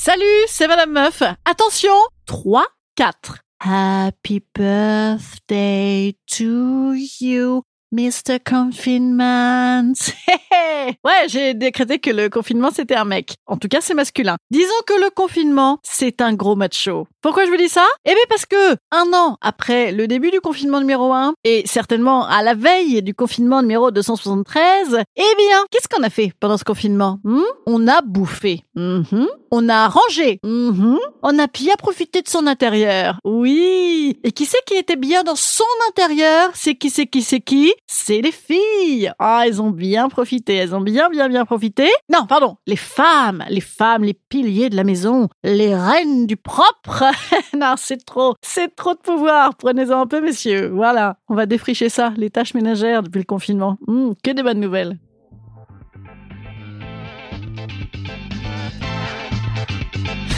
Salut, c'est Madame Meuf. Attention, 3, 4. Happy birthday to you. Mr. Confinement. ouais, j'ai décrété que le confinement c'était un mec. En tout cas, c'est masculin. Disons que le confinement, c'est un gros macho. Pourquoi je vous dis ça? Eh bien parce que un an après le début du confinement numéro 1 et certainement à la veille du confinement numéro 273, eh bien, qu'est-ce qu'on a fait pendant ce confinement? Hmm? On a bouffé. Mhm. On a rangé. Mhm. On a bien profité de son intérieur. Oui. Et qui c'est qui était bien dans son intérieur? C'est qui c'est qui c'est qui? C'est les filles. Ah, elles ont bien profité, elles ont bien, bien, bien profité. Non, pardon, les femmes, les femmes, les piliers de la maison, les reines du propre. non, c'est trop, c'est trop de pouvoir. Prenez-en un peu, messieurs. Voilà, on va défricher ça, les tâches ménagères depuis le confinement. Hum, que des bonnes nouvelles.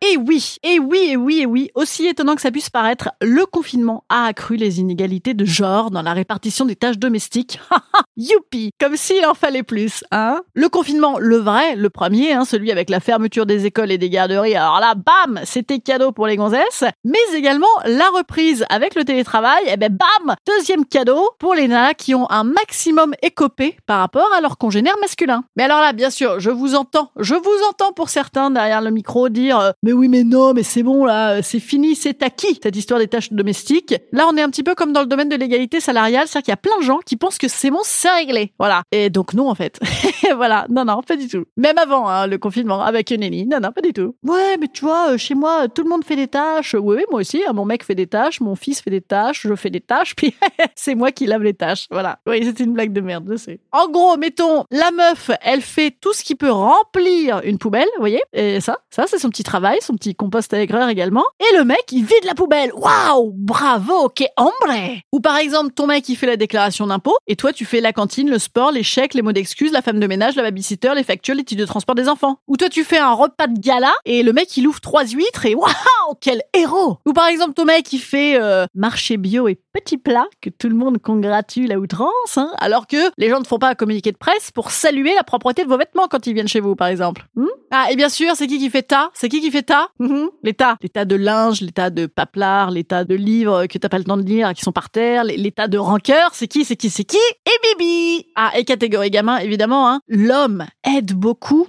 Et oui, et oui, et oui, et oui, aussi étonnant que ça puisse paraître, le confinement a accru les inégalités de genre dans la répartition des tâches domestiques. Youpi Comme s'il en fallait plus, hein. Le confinement, le vrai, le premier, hein, celui avec la fermeture des écoles et des garderies, alors là, bam C'était cadeau pour les gonzesses, mais également la reprise avec le télétravail, et eh ben bam Deuxième cadeau pour les nanas qui ont un maximum écopé par rapport à leurs congénères masculins. Mais alors là, bien sûr, je vous entends, je vous entends pour certains derrière le micro dire euh, mais oui, mais non, mais c'est bon là, c'est fini, c'est acquis cette histoire des tâches domestiques. Là, on est un petit peu comme dans le domaine de l'égalité salariale, c'est-à-dire qu'il y a plein de gens qui pensent que c'est bon, c'est réglé. Voilà. Et donc non en fait. voilà. Non non, pas du tout. Même avant hein, le confinement avec Nelly. Non non, pas du tout. Ouais, mais tu vois, euh, chez moi, tout le monde fait des tâches. Oui, oui, moi aussi. Hein, mon mec fait des tâches, mon fils fait des tâches, je fais des tâches, puis c'est moi qui lave les tâches. Voilà. Oui, c'est une blague de merde, je sais. En gros, mettons, la meuf, elle fait tout ce qui peut remplir une poubelle, vous voyez Et ça, ça c'est son petit travail son petit compost à aigreur également. Et le mec, il vide la poubelle. Waouh Bravo Que hombre Ou par exemple, ton mec, il fait la déclaration d'impôt, et toi, tu fais la cantine, le sport, les chèques, les mots d'excuses, la femme de ménage, la babysitter, les factures, les titres de transport des enfants. Ou toi, tu fais un repas de gala, et le mec, il ouvre trois huîtres, et waouh Quel héros Ou par exemple, ton mec, il fait euh, marché bio et petit plat, que tout le monde congratule à outrance, hein, alors que les gens ne font pas un communiqué de presse pour saluer la propreté de vos vêtements quand ils viennent chez vous, par exemple. Hmm? Ah, et bien sûr, c'est qui qui fait ta C'est qui qui fait ta. L'état, l'état de linge, l'état de paplard, l'état de livres que t'as pas le temps de lire, qui sont par terre, l'état de rancœur, c'est qui, c'est qui, c'est qui? Et Bibi. Ah, et catégorie gamin, évidemment, hein. L'homme aide beaucoup,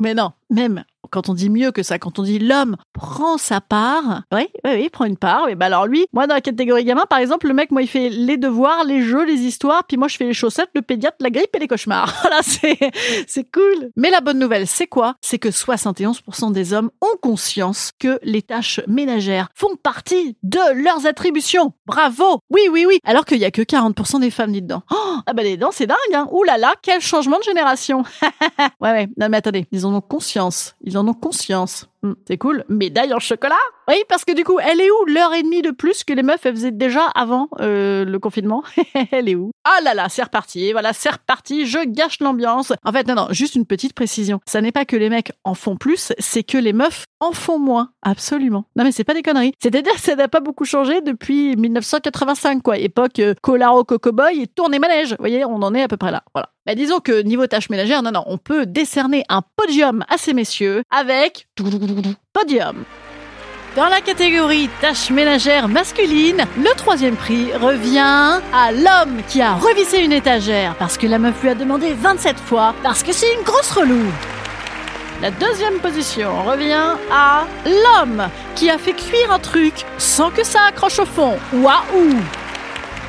mais non, même quand on dit mieux que ça, quand on dit l'homme prend sa part, oui, oui, oui, prend une part. Mais bah alors lui, moi dans la catégorie gamin, par exemple, le mec, moi, il fait les devoirs, les jeux, les histoires, puis moi, je fais les chaussettes, le pédiatre, la grippe et les cauchemars. Voilà, c'est, cool. Mais la bonne nouvelle, c'est quoi? C'est que 71% des hommes ont conscience que les tâches ménagères font partie de leurs attributions. Bravo Oui, oui, oui. Alors qu'il y a que 40% des femmes, dites dedans. Oh, ah bah les dents, c'est dingue, hein Ouh là là, quel changement de génération Ouais, ouais. Non mais attendez, ils en ont conscience. En ont conscience. Hmm, c'est cool. Médaille en chocolat? Oui, parce que du coup, elle est où l'heure et demie de plus que les meufs elles faisaient déjà avant euh, le confinement? Elle est où? Ah là là, c'est reparti. Voilà, c'est reparti. Je gâche l'ambiance. En fait, non, non, juste une petite précision. Ça n'est pas que les mecs en font plus, c'est que les meufs en font moins. Absolument. Non mais c'est pas des conneries. C'est-à-dire que ça n'a pas beaucoup changé depuis 1985, quoi. Époque euh, Colaro Cocoboy et tournée manège. Vous voyez, on en est à peu près là. Voilà. Bah, disons que niveau tâches ménagères, non, non, on peut décerner un podium à ces messieurs avec podium. Dans la catégorie tâches ménagères masculines, le troisième prix revient à l'homme qui a revissé une étagère parce que la meuf lui a demandé 27 fois parce que c'est une grosse relou. La deuxième position revient à l'homme qui a fait cuire un truc sans que ça accroche au fond. Waouh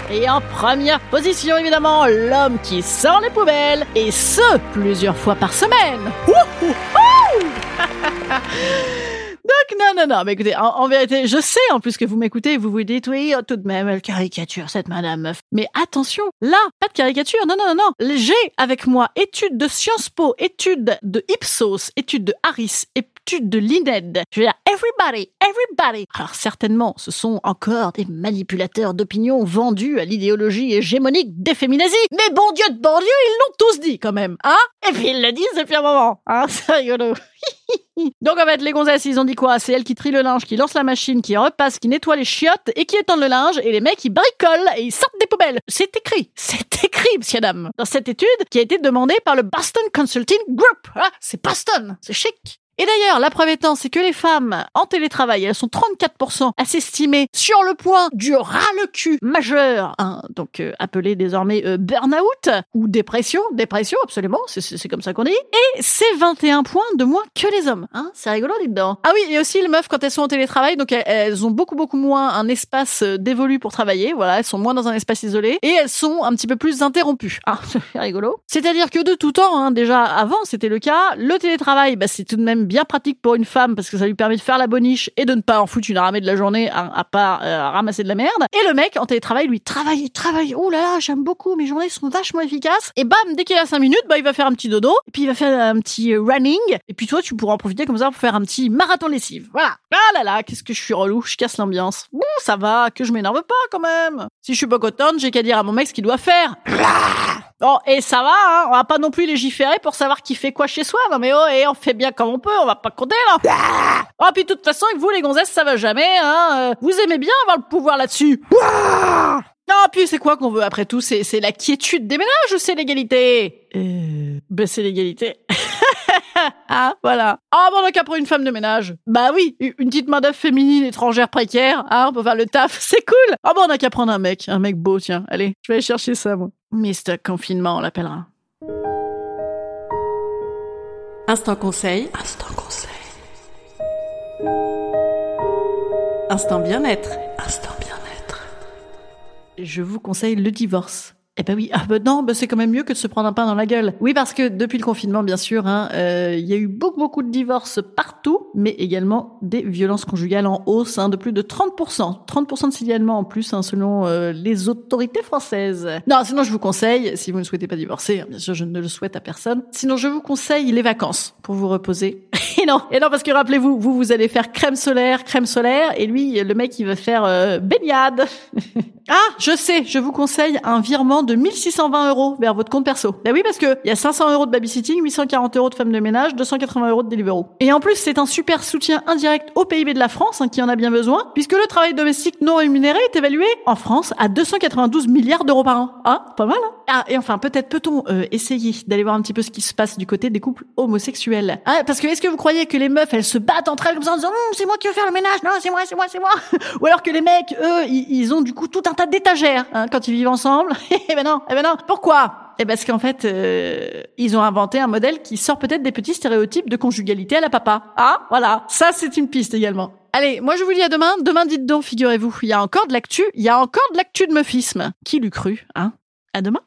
et en première position, évidemment, l'homme qui sort les poubelles, et ce, plusieurs fois par semaine. Donc non, non, non, mais écoutez, en, vérité, je sais en plus que vous m'écoutez vous vous dites, oui, tout de même, elle caricature cette madame meuf. Mais attention, là, pas de caricature, non, non, non, non. J'ai avec moi études de Sciences Po, études de Ipsos, études de Harris, études de l'INED. Je veux dire, everybody, everybody. Alors certainement, ce sont encore des manipulateurs d'opinion vendus à l'idéologie hégémonique des féminazis. Mais bon Dieu de bon Dieu, ils l'ont tous dit quand même, hein? Et puis ils le disent depuis un moment, hein C'est rigolo. Donc en fait, les gonzesses, ils ont dit quoi? C'est elle qui trie le linge, qui lance la machine, qui repasse, qui nettoie les chiottes et qui étendent le linge. Et les mecs, ils bricolent et ils sortent des poubelles. C'est écrit. C'est écrit, monsieur dame. Dans cette étude qui a été demandée par le Boston Consulting Group. Ah, c'est Boston. C'est chic. Et d'ailleurs, la preuve étant, c'est que les femmes en télétravail, elles sont 34% à s'estimer sur le point du ras-le-cul majeur, hein, donc euh, appelé désormais euh, burn-out ou dépression, dépression absolument, c'est comme ça qu'on dit, et c'est 21 points de moins que les hommes. Hein, c'est rigolo, dedans. Ah oui, et aussi les meufs quand elles sont en télétravail, donc elles, ont beaucoup beaucoup moins un espace euh, dévolu pour travailler, voilà, elles sont moins dans un espace isolé, et elles sont un petit peu plus interrompues. Ah, c'est rigolo. C'est-à-dire que de tout temps, hein, déjà avant c'était le cas, le télétravail, bah, c'est tout de même bien pratique pour une femme parce que ça lui permet de faire la boniche et de ne pas en foutre une ramée de la journée à, part euh, ramasser de la merde. Et le mec en télétravail lui travaille, travaille. Oh là là, j'aime beaucoup, mes journées sont vachement efficaces. Et bam, dès qu'il a 5 minutes, bah il va faire un petit dodo, puis il va faire un petit euh, running, et puis toi tu pourras en profiter comme ça pour faire un petit marathon lessive. Voilà. Ah là là, qu'est-ce que je suis relou, je casse l'ambiance. Bon, ça va, que je m'énerve pas quand même. Si je suis pas contente, j'ai qu'à dire à mon mec ce qu'il doit faire. Bon, et ça va, hein, on va pas non plus légiférer pour savoir qui fait quoi chez soi. Non mais oh, et on fait bien comme on peut, on va pas compter là. Oh, puis de toute façon, avec vous les gonzesses, ça va jamais. Hein. Euh, vous aimez bien avoir le pouvoir là-dessus. Non, puis c'est quoi qu'on veut après tout? C'est la quiétude des ménages ou c'est l'égalité? Euh, Ben c'est l'égalité. ah, voilà. Ah bon, donc après une femme de ménage. Bah oui, une petite main d'œuvre féminine étrangère précaire, hein, on peut faire le taf, c'est cool. Ah bon, on a qu'à prendre un mec, un mec beau, tiens. Allez, je vais aller chercher ça, moi. Mister Confinement, on l'appellera. Instant conseil. Instant conseil. Instant bien-être. Instant bien-être. Je vous conseille le divorce. Eh ben oui, ah ben non, ben c'est quand même mieux que de se prendre un pain dans la gueule. Oui, parce que depuis le confinement, bien sûr, hein, euh, il y a eu beaucoup, beaucoup de divorces partout, mais également des violences conjugales en hausse hein, de plus de 30%. 30% de signalements en plus, hein, selon euh, les autorités françaises. Non, sinon je vous conseille, si vous ne souhaitez pas divorcer, hein, bien sûr je ne le souhaite à personne, sinon je vous conseille les vacances pour vous reposer. non, et non, parce que rappelez-vous, vous, vous allez faire crème solaire, crème solaire, et lui, le mec, il va faire euh, baignade. ah, je sais, je vous conseille un virement de 1620 euros vers votre compte perso. Bah oui, parce que il y a 500 euros de babysitting, 840 euros de femme de ménage, 280 euros de Deliveroo. Et en plus, c'est un super soutien indirect au PIB de la France, hein, qui en a bien besoin, puisque le travail domestique non rémunéré est évalué en France à 292 milliards d'euros par an. Ah, pas mal, hein Ah, et enfin, peut-être peut-on euh, essayer d'aller voir un petit peu ce qui se passe du côté des couples homosexuels. Ah, parce que est-ce que vous croyez que les meufs, elles se battent entre elles comme ça en disant, hum, c'est moi qui veux faire le ménage, non, c'est moi, c'est moi, c'est moi. Ou alors que les mecs, eux, ils, ont du coup tout un tas d'étagères hein, quand ils vivent ensemble. Eh ben non, eh ben non. Pourquoi? Eh ben, parce qu'en fait, euh, ils ont inventé un modèle qui sort peut-être des petits stéréotypes de conjugalité à la papa. Ah, voilà. Ça, c'est une piste également. Allez, moi je vous dis à demain. Demain, dites donc, figurez-vous, il y a encore de l'actu. Il y a encore de l'actu de meufisme. Qui l'eût cru, hein? À demain.